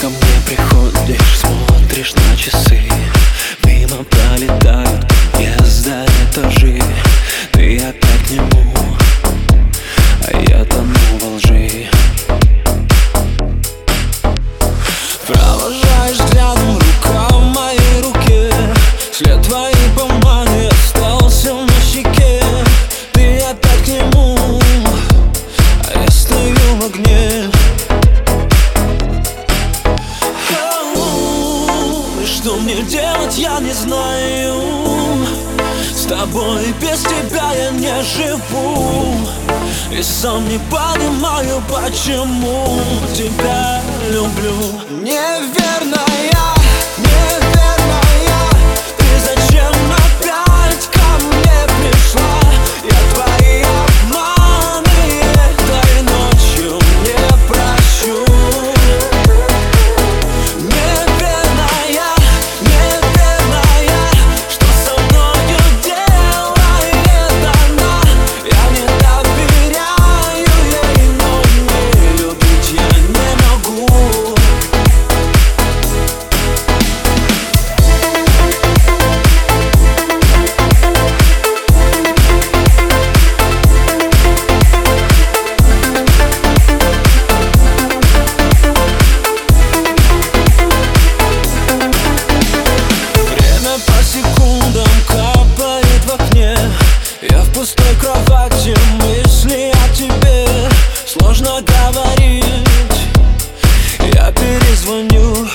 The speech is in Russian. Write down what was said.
Ко мне приходишь, смотришь на часы. Мимо пролетают мне делать, я не знаю. С тобой без тебя я не живу. И сам не понимаю, почему тебя люблю. Неверная секундам капает в окне. Я в пустой кровати, мысли о тебе Сложно говорить. Я перезвоню